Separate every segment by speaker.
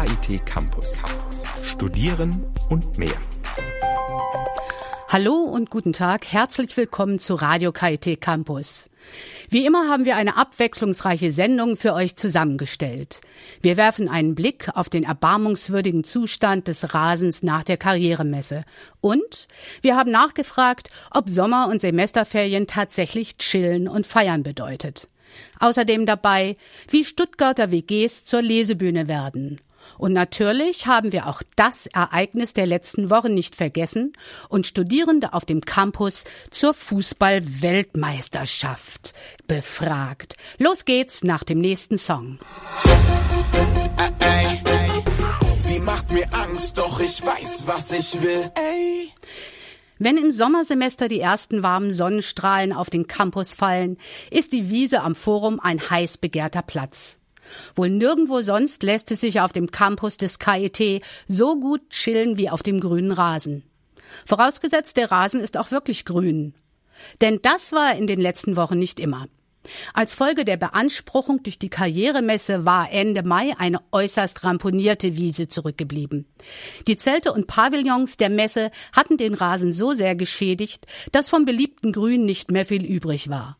Speaker 1: KIT Campus. Studieren und mehr.
Speaker 2: Hallo und guten Tag, herzlich willkommen zu Radio KIT Campus. Wie immer haben wir eine abwechslungsreiche Sendung für euch zusammengestellt. Wir werfen einen Blick auf den erbarmungswürdigen Zustand des Rasens nach der Karrieremesse. Und wir haben nachgefragt, ob Sommer- und Semesterferien tatsächlich chillen und feiern bedeutet. Außerdem dabei, wie Stuttgarter WGs zur Lesebühne werden und natürlich haben wir auch das Ereignis der letzten Wochen nicht vergessen und Studierende auf dem Campus zur Fußball-Weltmeisterschaft befragt. Los geht's nach dem nächsten Song.
Speaker 3: Sie macht mir Angst, doch ich weiß, was ich will. Ey.
Speaker 2: Wenn im Sommersemester die ersten warmen Sonnenstrahlen auf den Campus fallen, ist die Wiese am Forum ein heiß begehrter Platz. Wohl nirgendwo sonst lässt es sich auf dem Campus des KIT so gut chillen wie auf dem grünen Rasen. Vorausgesetzt, der Rasen ist auch wirklich grün. Denn das war in den letzten Wochen nicht immer. Als Folge der Beanspruchung durch die Karrieremesse war Ende Mai eine äußerst ramponierte Wiese zurückgeblieben. Die Zelte und Pavillons der Messe hatten den Rasen so sehr geschädigt, dass vom beliebten Grün nicht mehr viel übrig war.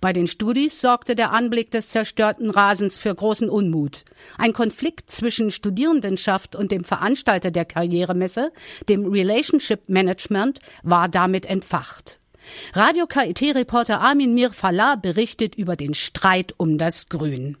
Speaker 2: Bei den Studis sorgte der Anblick des zerstörten Rasens für großen Unmut. Ein Konflikt zwischen Studierendenschaft und dem Veranstalter der Karrieremesse, dem Relationship Management, war damit entfacht. Radio KIT-Reporter Armin Mir Falah berichtet über den Streit um das Grün.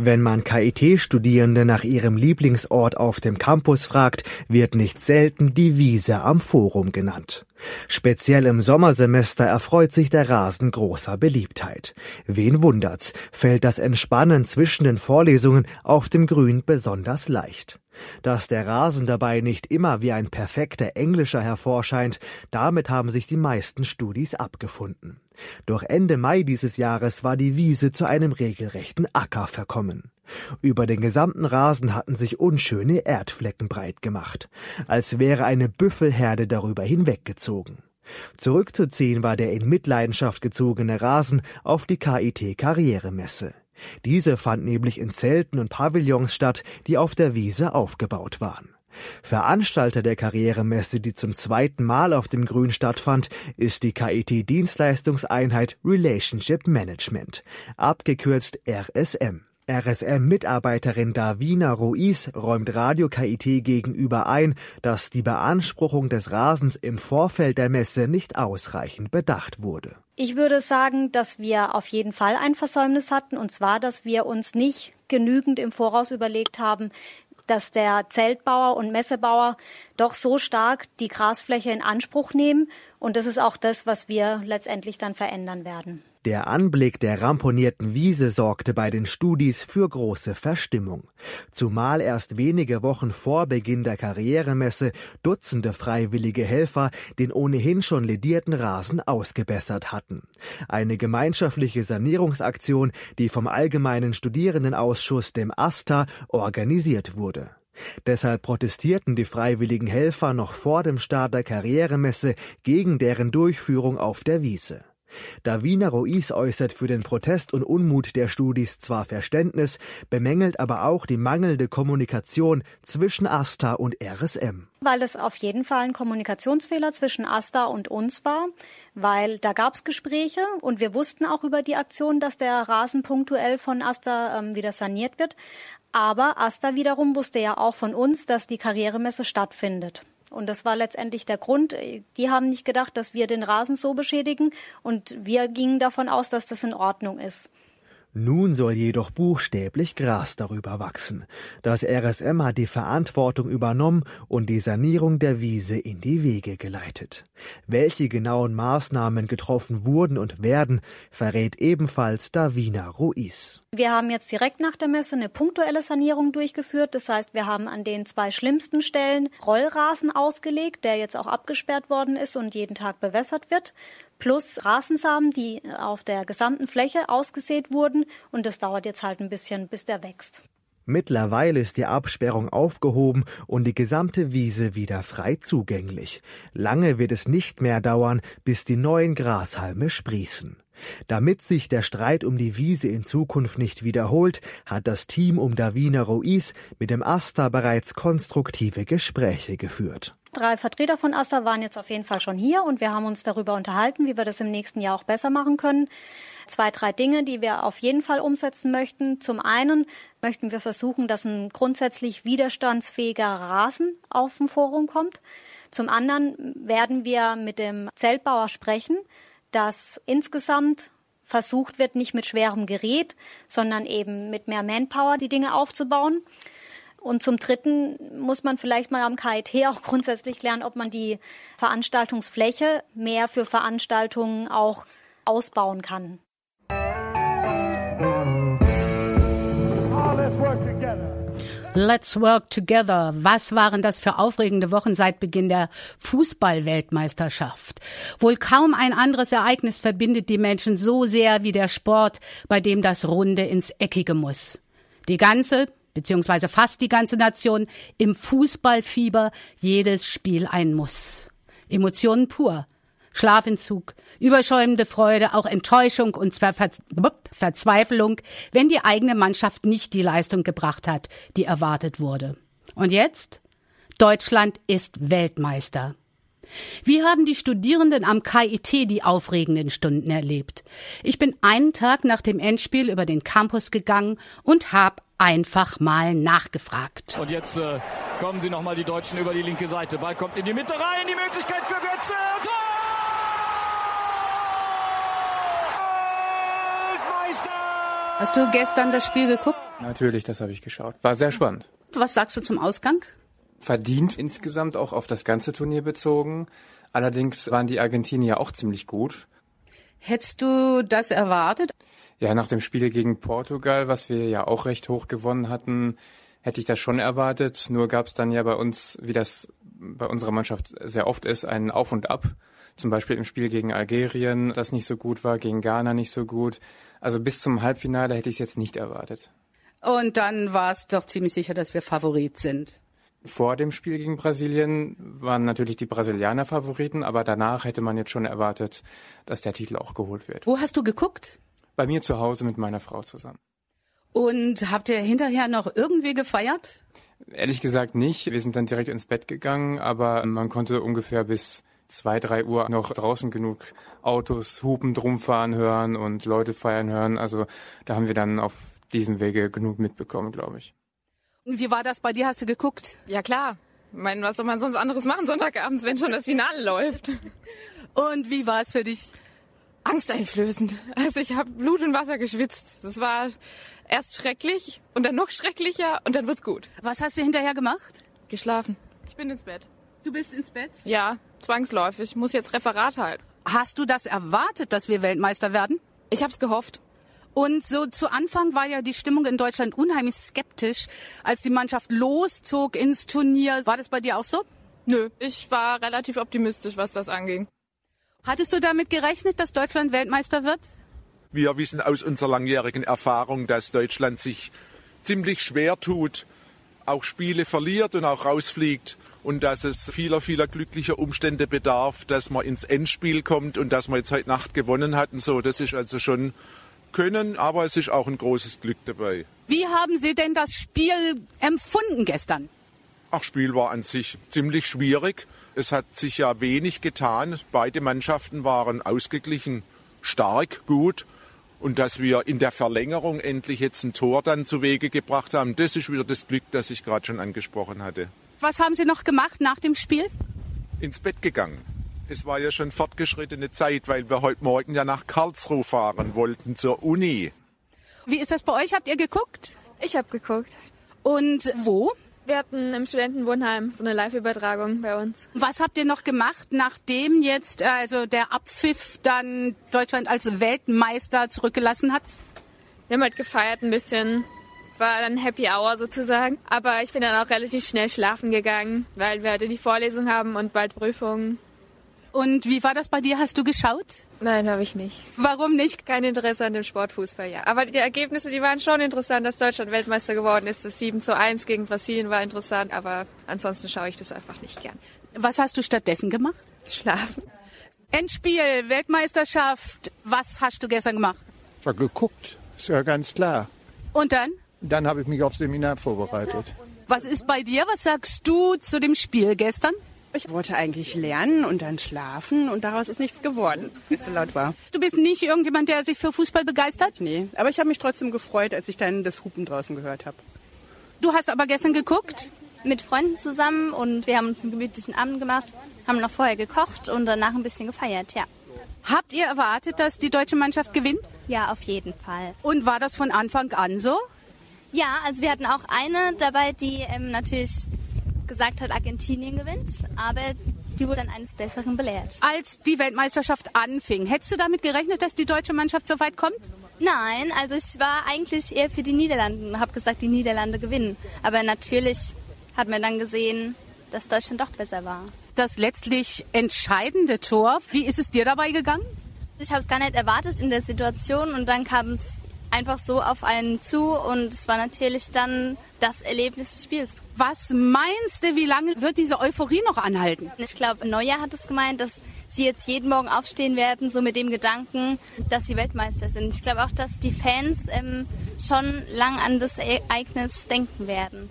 Speaker 4: Wenn man KIT-Studierende nach ihrem Lieblingsort auf dem Campus fragt, wird nicht selten die Wiese am Forum genannt. Speziell im Sommersemester erfreut sich der Rasen großer Beliebtheit. Wen wundert's, fällt das Entspannen zwischen den Vorlesungen auf dem Grün besonders leicht. Dass der Rasen dabei nicht immer wie ein perfekter Englischer hervorscheint, damit haben sich die meisten Studis abgefunden. Doch Ende Mai dieses Jahres war die Wiese zu einem regelrechten Acker verkommen. Über den gesamten Rasen hatten sich unschöne Erdflecken breit gemacht, als wäre eine Büffelherde darüber hinweggezogen. Zurückzuziehen war der in Mitleidenschaft gezogene Rasen auf die KIT Karrieremesse. Diese fand nämlich in Zelten und Pavillons statt, die auf der Wiese aufgebaut waren. Veranstalter der Karrieremesse, die zum zweiten Mal auf dem Grün stattfand, ist die KIT Dienstleistungseinheit Relationship Management, abgekürzt RSM. RSM-Mitarbeiterin Davina Ruiz räumt Radio KIT gegenüber ein, dass die Beanspruchung des Rasens im Vorfeld der Messe nicht ausreichend bedacht wurde.
Speaker 5: Ich würde sagen, dass wir auf jeden Fall ein Versäumnis hatten, und zwar, dass wir uns nicht genügend im Voraus überlegt haben, dass der Zeltbauer und Messebauer doch so stark die Grasfläche in Anspruch nehmen. Und das ist auch das, was wir letztendlich dann verändern werden.
Speaker 4: Der Anblick der ramponierten Wiese sorgte bei den Studis für große Verstimmung. Zumal erst wenige Wochen vor Beginn der Karrieremesse Dutzende freiwillige Helfer den ohnehin schon ledierten Rasen ausgebessert hatten. Eine gemeinschaftliche Sanierungsaktion, die vom Allgemeinen Studierendenausschuss, dem ASTA, organisiert wurde. Deshalb protestierten die freiwilligen Helfer noch vor dem Start der Karrieremesse gegen deren Durchführung auf der Wiese. Davina Ruiz äußert für den Protest und Unmut der Studis zwar Verständnis, bemängelt aber auch die mangelnde Kommunikation zwischen AStA und RSM.
Speaker 5: Weil es auf jeden Fall ein Kommunikationsfehler zwischen AStA und uns war, weil da gab es Gespräche und wir wussten auch über die Aktion, dass der Rasen punktuell von AStA ähm, wieder saniert wird. Aber AStA wiederum wusste ja auch von uns, dass die Karrieremesse stattfindet. Und das war letztendlich der Grund. Die haben nicht gedacht, dass wir den Rasen so beschädigen und wir gingen davon aus, dass das in Ordnung ist.
Speaker 4: Nun soll jedoch buchstäblich Gras darüber wachsen. Das RSM hat die Verantwortung übernommen und die Sanierung der Wiese in die Wege geleitet. Welche genauen Maßnahmen getroffen wurden und werden, verrät ebenfalls Davina Ruiz.
Speaker 5: Wir haben jetzt direkt nach der Messe eine punktuelle Sanierung durchgeführt. Das heißt, wir haben an den zwei schlimmsten Stellen Rollrasen ausgelegt, der jetzt auch abgesperrt worden ist und jeden Tag bewässert wird plus Rasensamen, die auf der gesamten Fläche ausgesät wurden. Und das dauert jetzt halt ein bisschen, bis der wächst.
Speaker 4: Mittlerweile ist die Absperrung aufgehoben und die gesamte Wiese wieder frei zugänglich. Lange wird es nicht mehr dauern, bis die neuen Grashalme sprießen. Damit sich der Streit um die Wiese in Zukunft nicht wiederholt, hat das Team um Davina Ruiz mit dem Asta bereits konstruktive Gespräche geführt.
Speaker 5: Drei Vertreter von Asta waren jetzt auf jeden Fall schon hier und wir haben uns darüber unterhalten, wie wir das im nächsten Jahr auch besser machen können. Zwei, drei Dinge, die wir auf jeden Fall umsetzen möchten. Zum einen möchten wir versuchen, dass ein grundsätzlich widerstandsfähiger Rasen auf dem Forum kommt. Zum anderen werden wir mit dem Zeltbauer sprechen, dass insgesamt versucht wird, nicht mit schwerem Gerät, sondern eben mit mehr Manpower die Dinge aufzubauen. Und zum Dritten muss man vielleicht mal am KIT auch grundsätzlich lernen, ob man die Veranstaltungsfläche mehr für Veranstaltungen auch ausbauen kann.
Speaker 2: let's work together. Let's Work Together. Was waren das für aufregende Wochen seit Beginn der Fußballweltmeisterschaft? Wohl kaum ein anderes Ereignis verbindet die Menschen so sehr wie der Sport, bei dem das Runde ins Eckige muss. Die ganze, beziehungsweise fast die ganze Nation im Fußballfieber, jedes Spiel ein Muss. Emotionen pur. Schlafentzug, überschäumende Freude, auch Enttäuschung und Ver Verzweiflung, wenn die eigene Mannschaft nicht die Leistung gebracht hat, die erwartet wurde. Und jetzt? Deutschland ist Weltmeister. Wie haben die Studierenden am KIT die aufregenden Stunden erlebt? Ich bin einen Tag nach dem Endspiel über den Campus gegangen und habe einfach mal nachgefragt.
Speaker 6: Und jetzt äh, kommen sie nochmal die Deutschen über die linke Seite. Ball kommt in die Mitte rein, die Möglichkeit für Götze. Tor!
Speaker 2: Hast du gestern das Spiel geguckt?
Speaker 7: Natürlich, das habe ich geschaut. War sehr spannend.
Speaker 2: Was sagst du zum Ausgang?
Speaker 7: Verdient insgesamt auch auf das ganze Turnier bezogen. Allerdings waren die Argentinier auch ziemlich gut.
Speaker 2: Hättest du das erwartet?
Speaker 7: Ja, nach dem Spiel gegen Portugal, was wir ja auch recht hoch gewonnen hatten, hätte ich das schon erwartet. Nur gab es dann ja bei uns, wie das bei unserer Mannschaft sehr oft ist, ein Auf und Ab. Zum Beispiel im Spiel gegen Algerien, das nicht so gut war, gegen Ghana nicht so gut. Also bis zum Halbfinale hätte ich es jetzt nicht erwartet.
Speaker 2: Und dann war es doch ziemlich sicher, dass wir Favorit sind.
Speaker 7: Vor dem Spiel gegen Brasilien waren natürlich die Brasilianer Favoriten, aber danach hätte man jetzt schon erwartet, dass der Titel auch geholt wird.
Speaker 2: Wo hast du geguckt?
Speaker 7: Bei mir zu Hause mit meiner Frau zusammen.
Speaker 2: Und habt ihr hinterher noch irgendwie gefeiert?
Speaker 7: Ehrlich gesagt nicht. Wir sind dann direkt ins Bett gegangen, aber man konnte ungefähr bis zwei, drei Uhr noch draußen genug Autos hupend rumfahren hören und Leute feiern hören. Also da haben wir dann auf diesem Wege genug mitbekommen, glaube ich.
Speaker 2: Wie war das bei dir? Hast du geguckt?
Speaker 8: Ja klar. Ich meine, was soll man sonst anderes machen Sonntagabends, wenn schon das Finale läuft?
Speaker 2: Und wie war es für dich?
Speaker 8: Angsteinflößend. Also ich habe Blut und Wasser geschwitzt. Das war erst schrecklich und dann noch schrecklicher und dann wird's gut.
Speaker 2: Was hast du hinterher gemacht?
Speaker 8: Geschlafen. Ich bin ins Bett.
Speaker 2: Du bist ins Bett?
Speaker 8: Ja, zwangsläufig. Ich muss jetzt Referat halten.
Speaker 2: Hast du das erwartet, dass wir Weltmeister werden?
Speaker 8: Ich hab's gehofft.
Speaker 2: Und so zu Anfang war ja die Stimmung in Deutschland unheimlich skeptisch, als die Mannschaft loszog ins Turnier. War das bei dir auch so?
Speaker 8: Nö, ich war relativ optimistisch, was das anging.
Speaker 2: Hattest du damit gerechnet, dass Deutschland Weltmeister wird?
Speaker 9: Wir wissen aus unserer langjährigen Erfahrung, dass Deutschland sich ziemlich schwer tut, auch Spiele verliert und auch rausfliegt und dass es vieler, vieler glücklicher Umstände bedarf, dass man ins Endspiel kommt und dass man jetzt heute Nacht gewonnen hat und so. Das ist also schon Können, aber es ist auch ein großes Glück dabei.
Speaker 2: Wie haben Sie denn das Spiel empfunden gestern?
Speaker 9: Ach, Spiel war an sich ziemlich schwierig. Es hat sich ja wenig getan. Beide Mannschaften waren ausgeglichen, stark, gut. Und dass wir in der Verlängerung endlich jetzt ein Tor dann zu Wege gebracht haben, das ist wieder das Glück, das ich gerade schon angesprochen hatte.
Speaker 2: Was haben Sie noch gemacht nach dem Spiel?
Speaker 9: Ins Bett gegangen. Es war ja schon fortgeschrittene Zeit, weil wir heute Morgen ja nach Karlsruhe fahren wollten zur Uni.
Speaker 2: Wie ist das bei euch? Habt ihr geguckt?
Speaker 10: Ich habe geguckt.
Speaker 2: Und wo?
Speaker 10: Wir hatten im Studentenwohnheim so eine Live-Übertragung bei uns.
Speaker 2: Was habt ihr noch gemacht, nachdem jetzt also der Abpfiff dann Deutschland als Weltmeister zurückgelassen hat?
Speaker 10: Wir haben halt gefeiert ein bisschen. Es war dann Happy Hour sozusagen. Aber ich bin dann auch relativ schnell schlafen gegangen, weil wir heute die Vorlesung haben und bald Prüfungen.
Speaker 2: Und wie war das bei dir? Hast du geschaut?
Speaker 11: Nein, habe ich nicht.
Speaker 2: Warum nicht?
Speaker 11: Kein Interesse an dem Sportfußball, ja. Aber die Ergebnisse, die waren schon interessant, dass Deutschland Weltmeister geworden ist. Das 7 zu 1 gegen Brasilien war interessant, aber ansonsten schaue ich das einfach nicht gern.
Speaker 2: Was hast du stattdessen gemacht?
Speaker 11: Schlafen.
Speaker 2: Endspiel, Weltmeisterschaft. Was hast du gestern gemacht?
Speaker 12: Ich habe geguckt, ist ja ganz klar.
Speaker 2: Und dann?
Speaker 12: Dann habe ich mich aufs Seminar vorbereitet.
Speaker 2: Was ist bei dir? Was sagst du zu dem Spiel gestern?
Speaker 13: Ich wollte eigentlich lernen und dann schlafen und daraus ist nichts geworden, weil es so laut war.
Speaker 2: Du bist nicht irgendjemand, der sich für Fußball begeistert?
Speaker 13: Nee, aber ich habe mich trotzdem gefreut, als ich dann das Hupen draußen gehört habe.
Speaker 2: Du hast aber gestern geguckt?
Speaker 14: Mit Freunden zusammen und wir haben uns einen gemütlichen Abend gemacht, haben noch vorher gekocht und danach ein bisschen gefeiert, ja.
Speaker 2: Habt ihr erwartet, dass die deutsche Mannschaft gewinnt?
Speaker 14: Ja, auf jeden Fall.
Speaker 2: Und war das von Anfang an so?
Speaker 14: Ja, also wir hatten auch eine dabei, die ähm, natürlich gesagt hat, Argentinien gewinnt, aber die wurde dann eines Besseren belehrt.
Speaker 2: Als die Weltmeisterschaft anfing, hättest du damit gerechnet, dass die deutsche Mannschaft so weit kommt?
Speaker 14: Nein, also ich war eigentlich eher für die Niederlande und habe gesagt, die Niederlande gewinnen. Aber natürlich hat man dann gesehen, dass Deutschland doch besser war.
Speaker 2: Das letztlich entscheidende Tor, wie ist es dir dabei gegangen?
Speaker 14: Ich habe es gar nicht erwartet in der Situation und dann kam es einfach so auf einen zu und es war natürlich dann das Erlebnis des Spiels.
Speaker 2: Was meinst du, wie lange wird diese Euphorie noch anhalten?
Speaker 14: Ich glaube, Neujahr hat es gemeint, dass sie jetzt jeden Morgen aufstehen werden, so mit dem Gedanken, dass sie Weltmeister sind. Ich glaube auch, dass die Fans ähm, schon lang an das Ereignis denken werden.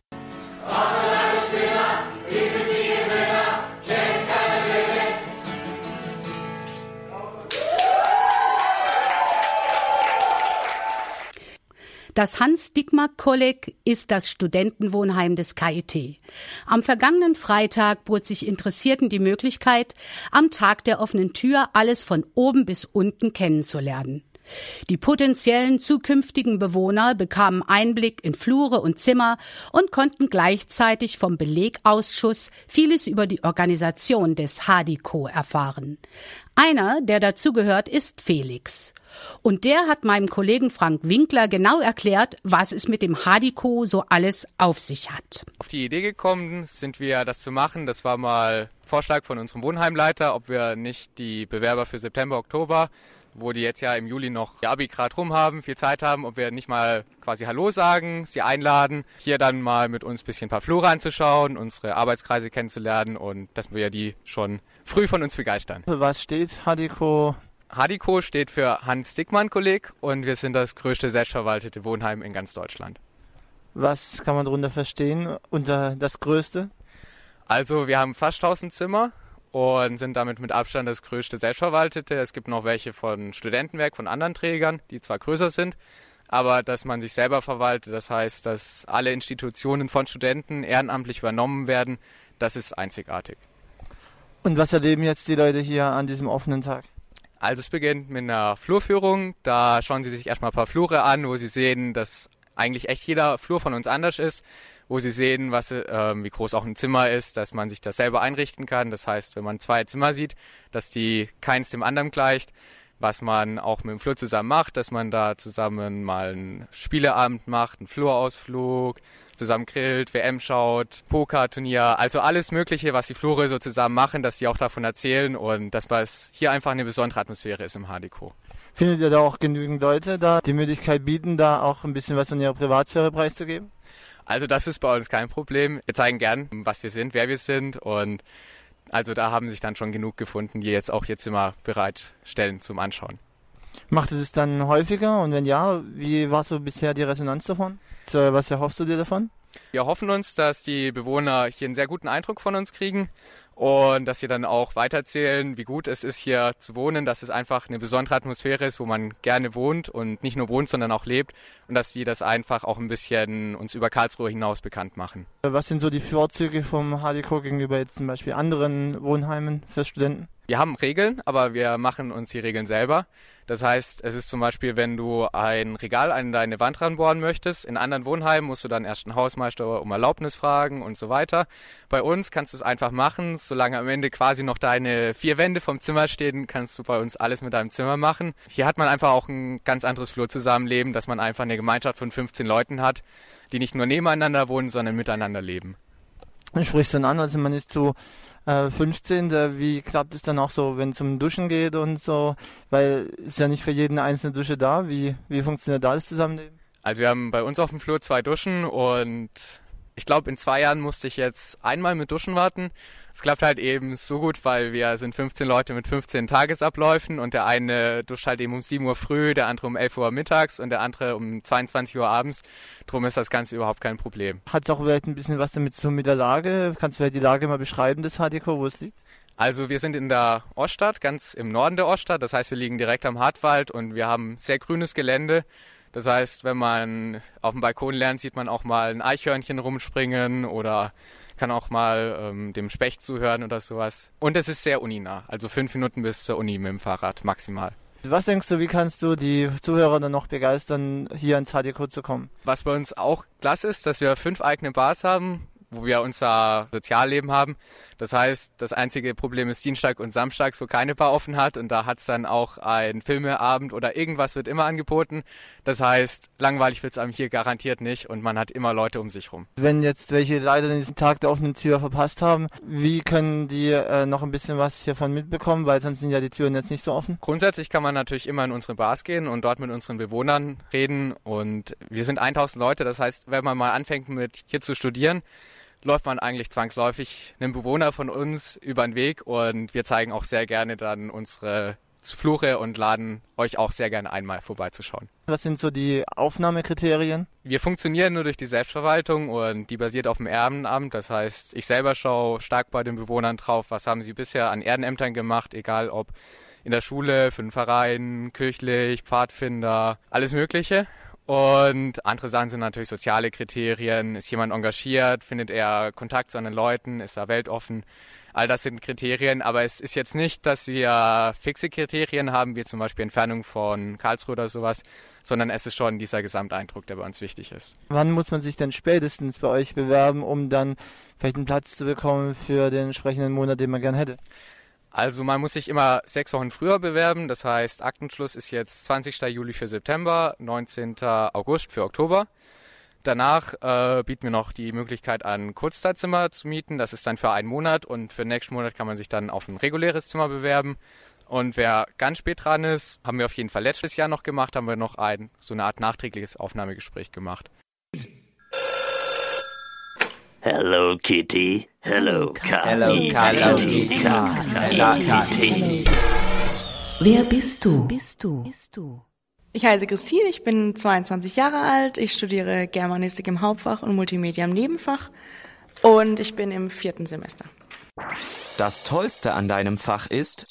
Speaker 2: Das Hans-Dickmark-Kolleg ist das Studentenwohnheim des KIT. Am vergangenen Freitag bot sich Interessierten die Möglichkeit, am Tag der offenen Tür alles von oben bis unten kennenzulernen. Die potenziellen zukünftigen Bewohner bekamen Einblick in Flure und Zimmer und konnten gleichzeitig vom Belegausschuss vieles über die Organisation des Hadiko erfahren. Einer, der dazugehört, ist Felix. Und der hat meinem Kollegen Frank Winkler genau erklärt, was es mit dem Hadiko so alles auf sich hat.
Speaker 15: Auf die Idee gekommen sind wir, das zu machen. Das war mal Vorschlag von unserem Wohnheimleiter, ob wir nicht die Bewerber für September, Oktober wo die jetzt ja im Juli noch ihr Abi gerade rum haben, viel Zeit haben, ob wir nicht mal quasi Hallo sagen, sie einladen, hier dann mal mit uns ein bisschen ein paar Flure anzuschauen, unsere Arbeitskreise kennenzulernen und dass wir die schon früh von uns begeistern.
Speaker 16: Was steht Hadiko?
Speaker 15: Hadiko steht für Hans Dickmann Kolleg und wir sind das größte selbstverwaltete Wohnheim in ganz Deutschland.
Speaker 16: Was kann man darunter verstehen unter das größte?
Speaker 15: Also wir haben fast 1000 Zimmer und sind damit mit Abstand das größte selbstverwaltete. Es gibt noch welche von Studentenwerk, von anderen Trägern, die zwar größer sind, aber dass man sich selber verwaltet, das heißt, dass alle Institutionen von Studenten ehrenamtlich übernommen werden, das ist einzigartig.
Speaker 16: Und was erleben jetzt die Leute hier an diesem offenen Tag?
Speaker 15: Also es beginnt mit einer Flurführung. Da schauen sie sich erstmal ein paar Flure an, wo sie sehen, dass eigentlich echt jeder Flur von uns anders ist wo sie sehen, was, äh, wie groß auch ein Zimmer ist, dass man sich das selber einrichten kann. Das heißt, wenn man zwei Zimmer sieht, dass die keins dem anderen gleicht, was man auch mit dem Flur zusammen macht, dass man da zusammen mal einen Spieleabend macht, einen Flurausflug, zusammen grillt, WM schaut, Pokerturnier, also alles Mögliche, was die Flure so zusammen machen, dass sie auch davon erzählen und dass es hier einfach eine besondere Atmosphäre ist im HDK.
Speaker 16: Findet ihr da auch genügend Leute, da die Möglichkeit bieten, da auch ein bisschen was von ihrer Privatsphäre preiszugeben?
Speaker 15: Also das ist bei uns kein Problem. Wir zeigen gern, was wir sind, wer wir sind und also da haben sich dann schon genug gefunden, die jetzt auch ihr Zimmer bereitstellen zum Anschauen.
Speaker 16: Macht ihr das dann häufiger und wenn ja, wie war so bisher die Resonanz davon? Was erhoffst du dir davon?
Speaker 15: Wir hoffen uns, dass die Bewohner hier einen sehr guten Eindruck von uns kriegen und dass sie dann auch weiterzählen, wie gut es ist, hier zu wohnen, dass es einfach eine besondere Atmosphäre ist, wo man gerne wohnt und nicht nur wohnt, sondern auch lebt und dass die das einfach auch ein bisschen uns über Karlsruhe hinaus bekannt machen.
Speaker 16: Was sind so die Vorzüge vom HDK gegenüber jetzt zum Beispiel anderen Wohnheimen für Studenten?
Speaker 15: Wir haben Regeln, aber wir machen uns die Regeln selber. Das heißt, es ist zum Beispiel, wenn du ein Regal an deine Wand ranbohren möchtest, in anderen Wohnheimen musst du dann erst einen Hausmeister um Erlaubnis fragen und so weiter. Bei uns kannst du es einfach machen, solange am Ende quasi noch deine vier Wände vom Zimmer stehen, kannst du bei uns alles mit deinem Zimmer machen. Hier hat man einfach auch ein ganz anderes Flurzusammenleben, dass man einfach eine Gemeinschaft von 15 Leuten hat, die nicht nur nebeneinander wohnen, sondern miteinander leben.
Speaker 16: Du sprichst dann an, also man ist zu äh, 15. Wie klappt es dann auch so, wenn es um Duschen geht und so? Weil es ist ja nicht für jeden einzelne Dusche da. Wie, wie funktioniert da das Zusammenleben?
Speaker 15: Also wir haben bei uns auf dem Flur zwei Duschen und ich glaube, in zwei Jahren musste ich jetzt einmal mit Duschen warten. Es klappt halt eben so gut, weil wir sind 15 Leute mit 15 Tagesabläufen und der eine duscht halt eben um 7 Uhr früh, der andere um 11 Uhr mittags und der andere um 22 Uhr abends. Drum ist das Ganze überhaupt kein Problem.
Speaker 16: Hat es auch vielleicht ein bisschen was damit zu tun mit der Lage? Kannst du vielleicht die Lage mal beschreiben des HDK, wo es liegt?
Speaker 15: Also wir sind in der Oststadt, ganz im Norden der Oststadt. Das heißt, wir liegen direkt am Hartwald und wir haben sehr grünes Gelände. Das heißt, wenn man auf dem Balkon lernt, sieht man auch mal ein Eichhörnchen rumspringen oder kann auch mal ähm, dem Specht zuhören oder sowas. Und es ist sehr uninah, also fünf Minuten bis zur Uni mit dem Fahrrad maximal.
Speaker 16: Was denkst du, wie kannst du die Zuhörer dann noch begeistern, hier ins HDK zu kommen?
Speaker 15: Was bei uns auch klasse ist, dass wir fünf eigene Bars haben, wo wir unser Sozialleben haben. Das heißt, das einzige Problem ist Dienstag und Samstags, wo keine Bar offen hat und da hat's dann auch ein Filmeabend oder irgendwas wird immer angeboten. Das heißt, langweilig wird's einem hier garantiert nicht und man hat immer Leute um sich rum.
Speaker 16: Wenn jetzt welche leider diesen Tag der offenen Tür verpasst haben, wie können die äh, noch ein bisschen was hiervon mitbekommen, weil sonst sind ja die Türen jetzt nicht so offen?
Speaker 15: Grundsätzlich kann man natürlich immer in unsere Bars gehen und dort mit unseren Bewohnern reden und wir sind 1000 Leute, das heißt, wenn man mal anfängt mit hier zu studieren, läuft man eigentlich zwangsläufig einem Bewohner von uns über den Weg und wir zeigen auch sehr gerne dann unsere Flure und laden euch auch sehr gerne einmal vorbeizuschauen.
Speaker 16: Was sind so die Aufnahmekriterien?
Speaker 15: Wir funktionieren nur durch die Selbstverwaltung und die basiert auf dem Ehrenamt. Das heißt, ich selber schaue stark bei den Bewohnern drauf, was haben sie bisher an Ehrenämtern gemacht, egal ob in der Schule, für den Verein, kirchlich, Pfadfinder, alles Mögliche. Und andere Sachen sind natürlich soziale Kriterien. Ist jemand engagiert? Findet er Kontakt zu anderen Leuten? Ist er weltoffen? All das sind Kriterien, aber es ist jetzt nicht, dass wir fixe Kriterien haben, wie zum Beispiel Entfernung von Karlsruhe oder sowas, sondern es ist schon dieser Gesamteindruck, der bei uns wichtig ist.
Speaker 16: Wann muss man sich denn spätestens bei euch bewerben, um dann vielleicht einen Platz zu bekommen für den entsprechenden Monat, den man gern hätte?
Speaker 15: Also man muss sich immer sechs Wochen früher bewerben. Das heißt, Aktenschluss ist jetzt 20. Juli für September, 19. August für Oktober. Danach äh, bieten wir noch die Möglichkeit an, Kurzzeitzimmer zu mieten. Das ist dann für einen Monat und für den nächsten Monat kann man sich dann auf ein reguläres Zimmer bewerben. Und wer ganz spät dran ist, haben wir auf jeden Fall letztes Jahr noch gemacht, haben wir noch ein so eine Art nachträgliches Aufnahmegespräch gemacht.
Speaker 17: Hello Kitty. Hello
Speaker 18: Hello,
Speaker 17: Kitty.
Speaker 18: Kitty. Wer bist du? Bist du? Bist du?
Speaker 19: Ich heiße Christine, ich bin 22 Jahre alt, ich studiere Germanistik im Hauptfach und Multimedia im Nebenfach und ich bin im vierten Semester.
Speaker 20: Das Tollste an deinem Fach ist?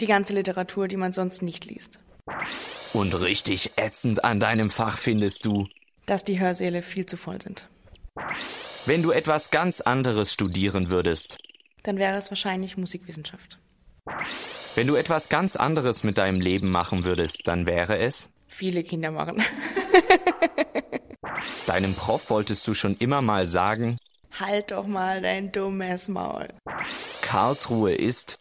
Speaker 19: Die ganze Literatur, die man sonst nicht liest.
Speaker 20: Und richtig ätzend an deinem Fach findest du?
Speaker 19: Dass die Hörsäle viel zu voll sind.
Speaker 20: Wenn du etwas ganz anderes studieren würdest?
Speaker 19: Dann wäre es wahrscheinlich Musikwissenschaft.
Speaker 20: Wenn du etwas ganz anderes mit deinem Leben machen würdest, dann wäre es?
Speaker 19: Viele Kinder machen.
Speaker 20: Deinem Prof wolltest du schon immer mal sagen?
Speaker 19: Halt doch mal dein dummes Maul.
Speaker 20: Karlsruhe ist?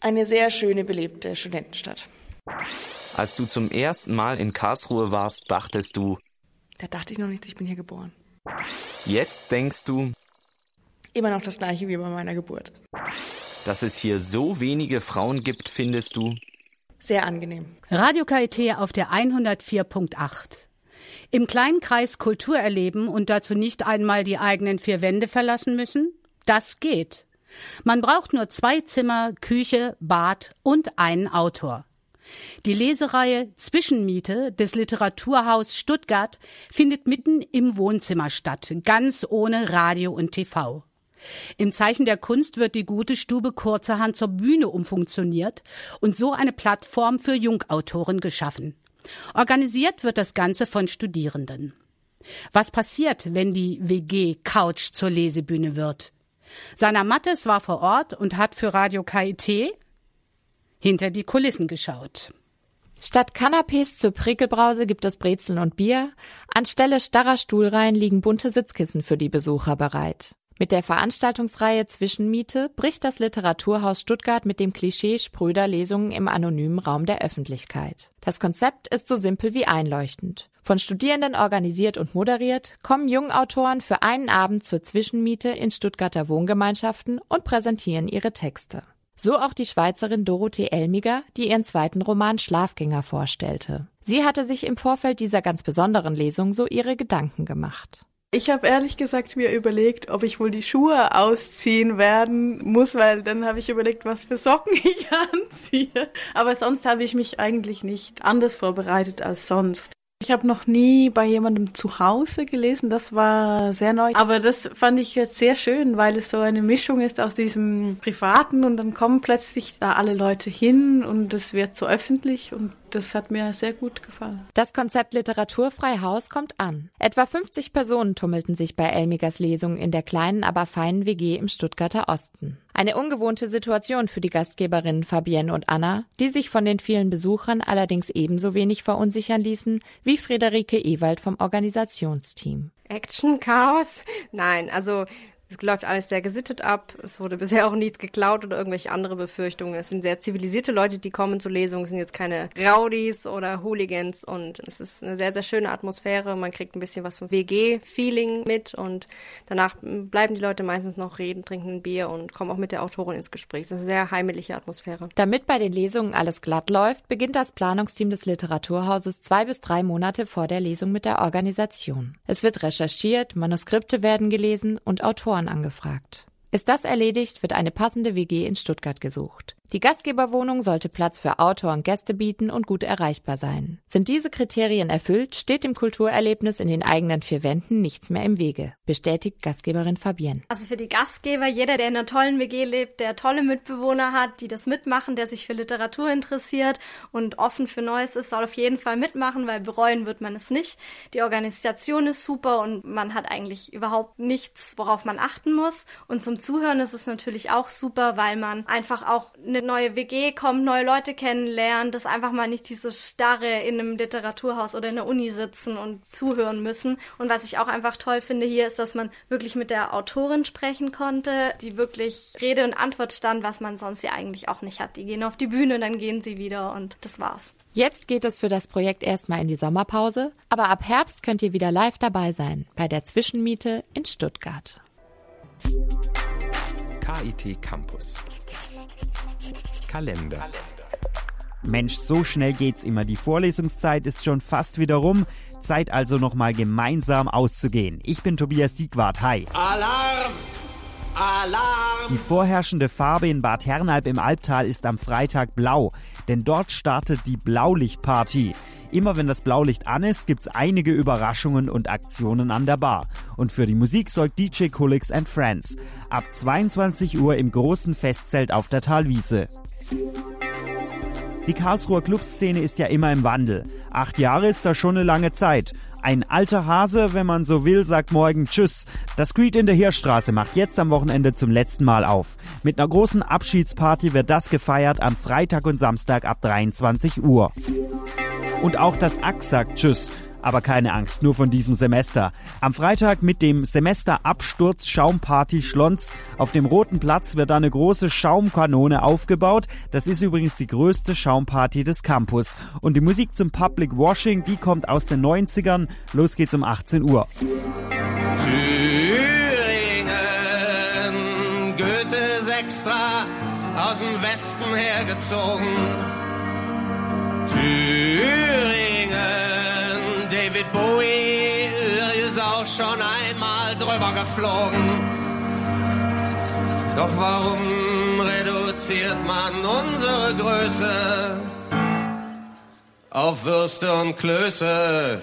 Speaker 19: Eine sehr schöne, belebte Studentenstadt.
Speaker 20: Als du zum ersten Mal in Karlsruhe warst, dachtest du?
Speaker 19: Da dachte ich noch nicht, ich bin hier geboren.
Speaker 20: Jetzt denkst du?
Speaker 19: Immer noch das gleiche wie bei meiner Geburt.
Speaker 20: Dass es hier so wenige Frauen gibt, findest du?
Speaker 19: Sehr angenehm.
Speaker 2: Radio KIT auf der 104.8. Im kleinen Kreis Kultur erleben und dazu nicht einmal die eigenen vier Wände verlassen müssen? Das geht. Man braucht nur zwei Zimmer, Küche, Bad und einen Autor. Die Lesereihe Zwischenmiete des Literaturhaus Stuttgart findet mitten im Wohnzimmer statt, ganz ohne Radio und TV. Im Zeichen der Kunst wird die gute Stube kurzerhand zur Bühne umfunktioniert und so eine Plattform für Jungautoren geschaffen. Organisiert wird das Ganze von Studierenden. Was passiert, wenn die WG Couch zur Lesebühne wird? Sana Mattes war vor Ort und hat für Radio KIT hinter die Kulissen geschaut.
Speaker 21: Statt Canapés zur Prickelbrause gibt es Brezeln und Bier. Anstelle starrer Stuhlreihen liegen bunte Sitzkissen für die Besucher bereit. Mit der Veranstaltungsreihe Zwischenmiete bricht das Literaturhaus Stuttgart mit dem Klischee spröder Lesungen im anonymen Raum der Öffentlichkeit. Das Konzept ist so simpel wie einleuchtend. Von Studierenden organisiert und moderiert, kommen Jungautoren für einen Abend zur Zwischenmiete in Stuttgarter Wohngemeinschaften und präsentieren ihre Texte. So auch die Schweizerin Dorothee Elmiger, die ihren zweiten Roman Schlafgänger vorstellte. Sie hatte sich im Vorfeld dieser ganz besonderen Lesung so ihre Gedanken gemacht.
Speaker 22: Ich habe ehrlich gesagt mir überlegt, ob ich wohl die Schuhe ausziehen werden muss, weil dann habe ich überlegt, was für Socken ich anziehe. Aber sonst habe ich mich eigentlich nicht anders vorbereitet als sonst. Ich habe noch nie bei jemandem zu Hause gelesen, das war sehr neu. Aber das fand ich jetzt sehr schön, weil es so eine Mischung ist aus diesem Privaten und dann kommen plötzlich da alle Leute hin und es wird so öffentlich und das hat mir sehr gut gefallen.
Speaker 21: Das Konzept Literaturfrei Haus kommt an. Etwa 50 Personen tummelten sich bei Elmigers Lesung in der kleinen, aber feinen WG im Stuttgarter Osten. Eine ungewohnte Situation für die Gastgeberinnen Fabienne und Anna, die sich von den vielen Besuchern allerdings ebenso wenig verunsichern ließen wie Friederike Ewald vom Organisationsteam.
Speaker 23: Action, Chaos? Nein, also es läuft alles sehr gesittet ab. Es wurde bisher auch nichts geklaut oder irgendwelche andere Befürchtungen. Es sind sehr zivilisierte Leute, die kommen zur Lesung. Es sind jetzt keine Rowdies oder Hooligans und es ist eine sehr, sehr schöne Atmosphäre. Man kriegt ein bisschen was vom WG-Feeling mit und danach bleiben die Leute meistens noch reden, trinken ein Bier und kommen auch mit der Autorin ins Gespräch. Es ist eine sehr heimelige Atmosphäre.
Speaker 21: Damit bei den Lesungen alles glatt läuft, beginnt das Planungsteam des Literaturhauses zwei bis drei Monate vor der Lesung mit der Organisation. Es wird recherchiert, Manuskripte werden gelesen und Autoren Autoren angefragt. Ist das erledigt, wird eine passende WG in Stuttgart gesucht. Die Gastgeberwohnung sollte Platz für Autor und Gäste bieten und gut erreichbar sein. Sind diese Kriterien erfüllt, steht dem Kulturerlebnis in den eigenen vier Wänden nichts mehr im Wege, bestätigt Gastgeberin Fabienne.
Speaker 5: Also für die Gastgeber, jeder, der in einer tollen WG lebt, der tolle Mitbewohner hat, die das mitmachen, der sich für Literatur interessiert und offen für Neues ist, soll auf jeden Fall mitmachen, weil bereuen wird man es nicht. Die Organisation ist super und man hat eigentlich überhaupt nichts, worauf man achten muss. Und zum Zuhören ist es natürlich auch super, weil man einfach auch eine eine neue WG kommt, neue Leute kennenlernt, dass einfach mal nicht dieses starre in einem Literaturhaus oder in der Uni sitzen und zuhören müssen. Und was ich auch einfach toll finde hier ist, dass man wirklich mit der Autorin sprechen konnte, die wirklich Rede und Antwort stand, was man sonst ja eigentlich auch nicht hat. Die gehen auf die Bühne, dann gehen sie wieder und das war's.
Speaker 21: Jetzt geht es für das Projekt erstmal in die Sommerpause, aber ab Herbst könnt ihr wieder live dabei sein bei der Zwischenmiete in Stuttgart.
Speaker 1: KIT Campus. Kalender.
Speaker 24: Mensch, so schnell geht's immer. Die Vorlesungszeit ist schon fast wieder rum. Zeit also nochmal gemeinsam auszugehen. Ich bin Tobias Diegwart. Hi.
Speaker 3: Alarm! Alarm!
Speaker 24: Die vorherrschende Farbe in Bad Hernalb im Albtal ist am Freitag blau, denn dort startet die Blaulichtparty. Immer wenn das Blaulicht an ist, gibt's einige Überraschungen und Aktionen an der Bar. Und für die Musik sorgt DJ Colix and Friends. Ab 22 Uhr im großen Festzelt auf der Talwiese. Die Karlsruher Clubszene ist ja immer im Wandel. Acht Jahre ist da schon eine lange Zeit. Ein alter Hase, wenn man so will, sagt morgen Tschüss. Das Creed in der Heerstraße macht jetzt am Wochenende zum letzten Mal auf. Mit einer großen Abschiedsparty wird das gefeiert am Freitag und Samstag ab 23 Uhr. Und auch das AX sagt Tschüss. Aber keine Angst, nur von diesem Semester. Am Freitag mit dem Semesterabsturz Schaumparty Schlons auf dem Roten Platz wird eine große Schaumkanone aufgebaut. Das ist übrigens die größte Schaumparty des Campus. Und die Musik zum Public Washing, die kommt aus den 90ern. Los geht's um 18 Uhr.
Speaker 3: Thüringen, Goethe extra aus dem Westen hergezogen. Thüringen, Bowie ist auch schon einmal drüber geflogen. Doch warum reduziert man unsere Größe auf Würste und Klöße?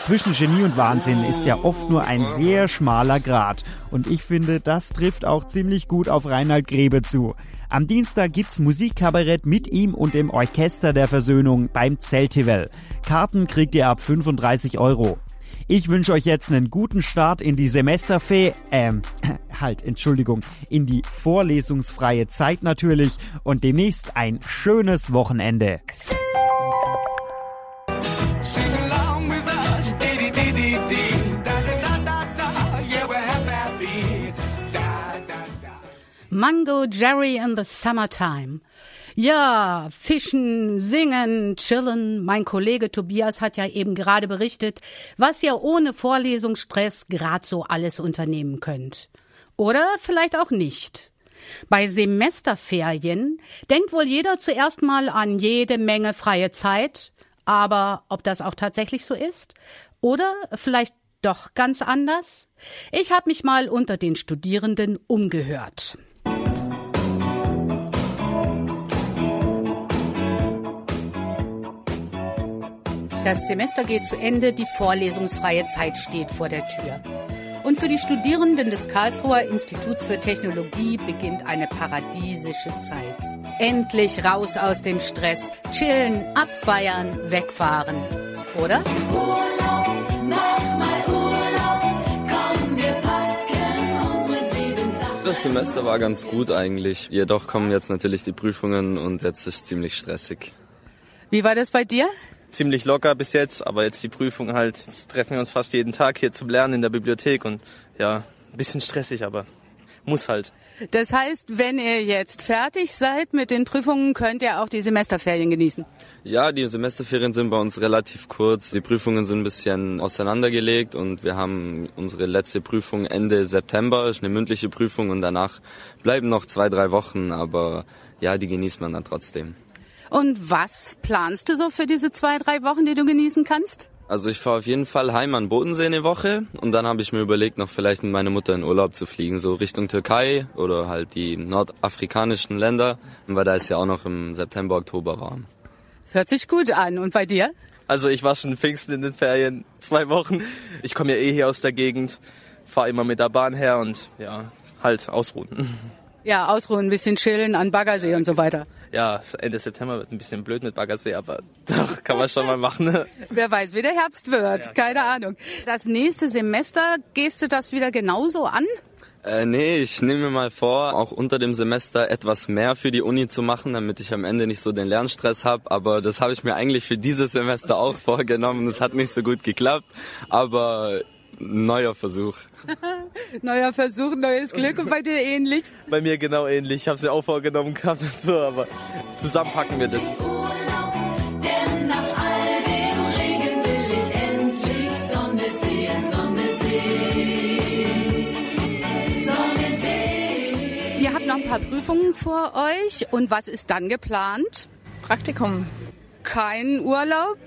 Speaker 24: Zwischen Genie und Wahnsinn ist ja oft nur ein sehr schmaler Grat. Und ich finde, das trifft auch ziemlich gut auf Reinhard Grebe zu. Am Dienstag gibt's Musikkabarett mit ihm und dem Orchester der Versöhnung beim Zeltivel. Karten kriegt ihr ab 35 Euro. Ich wünsche euch jetzt einen guten Start in die Semesterfee, ähm, halt, Entschuldigung, in die vorlesungsfreie Zeit natürlich und demnächst ein schönes Wochenende.
Speaker 2: Mango Jerry in the Summertime. Ja, fischen, singen, chillen. Mein Kollege Tobias hat ja eben gerade berichtet, was ihr ohne Vorlesungsstress grad so alles unternehmen könnt. Oder vielleicht auch nicht. Bei Semesterferien denkt wohl jeder zuerst mal an jede Menge freie Zeit, aber ob das auch tatsächlich so ist? Oder vielleicht doch ganz anders? Ich habe mich mal unter den Studierenden umgehört. Das Semester geht zu Ende, die vorlesungsfreie Zeit steht vor der Tür. Und für die Studierenden des Karlsruher Instituts für Technologie beginnt eine paradiesische Zeit. Endlich raus aus dem Stress, chillen, abfeiern, wegfahren. Oder?
Speaker 18: Urlaub, mach mal Urlaub, komm, wir packen unsere sieben Sachen.
Speaker 25: Das Semester war ganz gut eigentlich. Jedoch kommen jetzt natürlich die Prüfungen und jetzt ist ziemlich stressig.
Speaker 2: Wie war das bei dir?
Speaker 26: Ziemlich locker bis jetzt, aber jetzt die Prüfung halt, jetzt treffen wir uns fast jeden Tag hier zum Lernen in der Bibliothek und ja, ein bisschen stressig, aber muss halt.
Speaker 2: Das heißt, wenn ihr jetzt fertig seid mit den Prüfungen, könnt ihr auch die Semesterferien genießen?
Speaker 25: Ja, die Semesterferien sind bei uns relativ kurz. Die Prüfungen sind ein bisschen auseinandergelegt und wir haben unsere letzte Prüfung Ende September, ist eine mündliche Prüfung und danach bleiben noch zwei, drei Wochen, aber ja, die genießt man dann trotzdem.
Speaker 2: Und was planst du so für diese zwei, drei Wochen, die du genießen kannst?
Speaker 25: Also ich fahre auf jeden Fall heim an Bodensee eine Woche und dann habe ich mir überlegt, noch vielleicht mit meiner Mutter in Urlaub zu fliegen, so Richtung Türkei oder halt die nordafrikanischen Länder, weil da ist ja auch noch im September, Oktober warm.
Speaker 2: Das hört sich gut an. Und bei dir?
Speaker 26: Also ich war schon Pfingsten in den Ferien, zwei Wochen. Ich komme ja eh hier aus der Gegend, fahre immer mit der Bahn her und ja, halt ausruhen.
Speaker 2: Ja, ausruhen, ein bisschen chillen an Baggersee und so weiter.
Speaker 26: Ja, Ende September wird ein bisschen blöd mit Baggersee, aber doch, kann man schon mal machen. Ne?
Speaker 2: Wer weiß, wie der Herbst wird, ja, keine Ahnung. Das nächste Semester, gehst du das wieder genauso an?
Speaker 25: Äh, nee, ich nehme mir mal vor, auch unter dem Semester etwas mehr für die Uni zu machen, damit ich am Ende nicht so den Lernstress habe. Aber das habe ich mir eigentlich für dieses Semester auch vorgenommen. Das hat nicht so gut geklappt. Aber neuer Versuch.
Speaker 2: neuer Versuch, neues Glück und bei dir ähnlich?
Speaker 26: Bei mir genau ähnlich. Ich habe es ja auch vorgenommen gehabt und so, aber zusammen packen wir das.
Speaker 2: Ihr habt noch ein paar Prüfungen vor euch und was ist dann geplant?
Speaker 8: Praktikum.
Speaker 2: Kein Urlaub?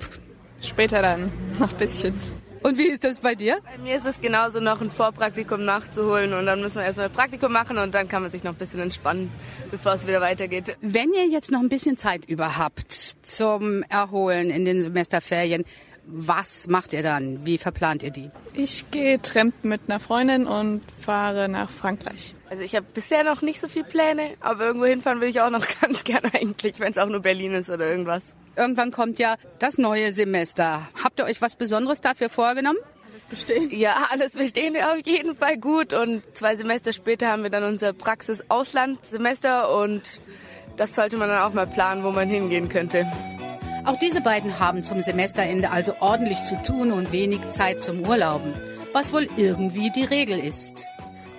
Speaker 8: Später dann, noch ein bisschen.
Speaker 2: Und wie ist das bei dir?
Speaker 27: Bei mir ist es genauso noch ein Vorpraktikum nachzuholen und dann müssen wir erstmal ein Praktikum machen und dann kann man sich noch ein bisschen entspannen, bevor es wieder weitergeht.
Speaker 2: Wenn ihr jetzt noch ein bisschen Zeit über habt zum Erholen in den Semesterferien, was macht ihr dann? Wie verplant ihr die?
Speaker 8: Ich gehe trampen mit einer Freundin und fahre nach Frankreich.
Speaker 27: Also ich habe bisher noch nicht so viele Pläne, aber irgendwo hinfahren will ich auch noch ganz gerne eigentlich, wenn es auch nur Berlin ist oder irgendwas.
Speaker 2: Irgendwann kommt ja das neue Semester. Habt ihr euch was Besonderes dafür vorgenommen?
Speaker 27: Alles bestehen. Ja, alles bestehen wir auf jeden Fall gut. Und zwei Semester später haben wir dann unser Praxis-Ausland-Semester und das sollte man dann auch mal planen, wo man hingehen könnte.
Speaker 2: Auch diese beiden haben zum Semesterende also ordentlich zu tun und wenig Zeit zum Urlauben, was wohl irgendwie die Regel ist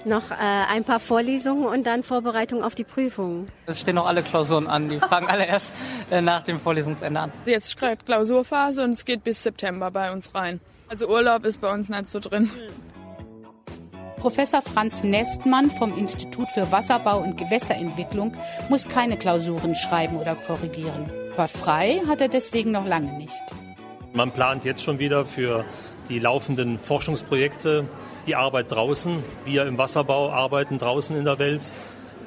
Speaker 23: noch äh, ein paar Vorlesungen und dann Vorbereitung auf die Prüfungen.
Speaker 28: Es stehen noch alle Klausuren an, die fangen alle erst äh, nach dem Vorlesungsende an.
Speaker 8: Jetzt gerade Klausurphase und es geht bis September bei uns rein. Also Urlaub ist bei uns nicht so drin.
Speaker 2: Professor Franz Nestmann vom Institut für Wasserbau und Gewässerentwicklung muss keine Klausuren schreiben oder korrigieren. Aber frei hat er deswegen noch lange nicht.
Speaker 29: Man plant jetzt schon wieder für die laufenden Forschungsprojekte die Arbeit draußen. Wir im Wasserbau arbeiten draußen in der Welt,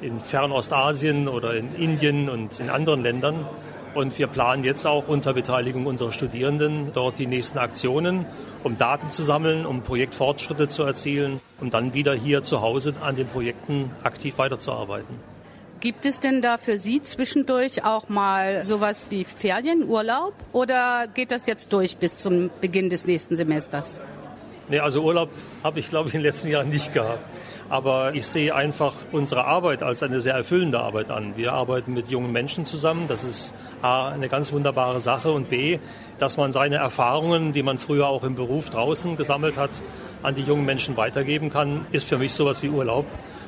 Speaker 29: in Fernostasien oder in Indien und in anderen Ländern. Und wir planen jetzt auch unter Beteiligung unserer Studierenden dort die nächsten Aktionen, um Daten zu sammeln, um Projektfortschritte zu erzielen und dann wieder hier zu Hause an den Projekten aktiv weiterzuarbeiten.
Speaker 2: Gibt es denn da für Sie zwischendurch auch mal sowas wie Ferienurlaub oder geht das jetzt durch bis zum Beginn des nächsten Semesters?
Speaker 29: Nee, also Urlaub habe ich, glaube ich, in den letzten Jahren nicht gehabt. Aber ich sehe einfach unsere Arbeit als eine sehr erfüllende Arbeit an. Wir arbeiten mit jungen Menschen zusammen. Das ist A, eine ganz wunderbare Sache und B, dass man seine Erfahrungen, die man früher auch im Beruf draußen gesammelt hat, an die jungen Menschen weitergeben kann, ist für mich sowas wie Urlaub.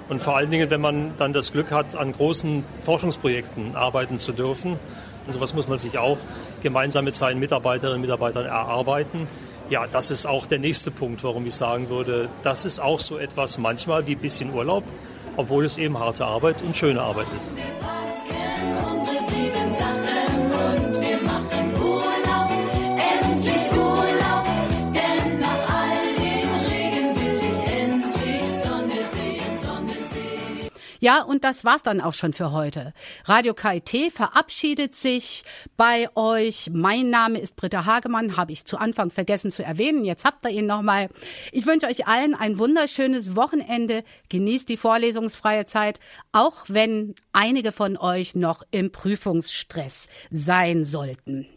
Speaker 29: Und vor allen Dingen, wenn man dann das Glück hat, an großen Forschungsprojekten arbeiten zu dürfen. Und sowas muss man sich auch gemeinsam mit seinen Mitarbeiterinnen und Mitarbeitern erarbeiten. Ja, das ist auch der nächste Punkt, warum ich sagen würde, das ist auch so etwas manchmal wie ein bisschen Urlaub, obwohl es eben harte Arbeit und schöne Arbeit ist.
Speaker 2: Ja, und das war's dann auch schon für heute. Radio KIT verabschiedet sich bei euch. Mein Name ist Britta Hagemann, habe ich zu Anfang vergessen zu erwähnen. Jetzt habt ihr ihn nochmal. Ich wünsche euch allen ein wunderschönes Wochenende. Genießt die vorlesungsfreie Zeit, auch wenn einige von euch noch im Prüfungsstress sein sollten.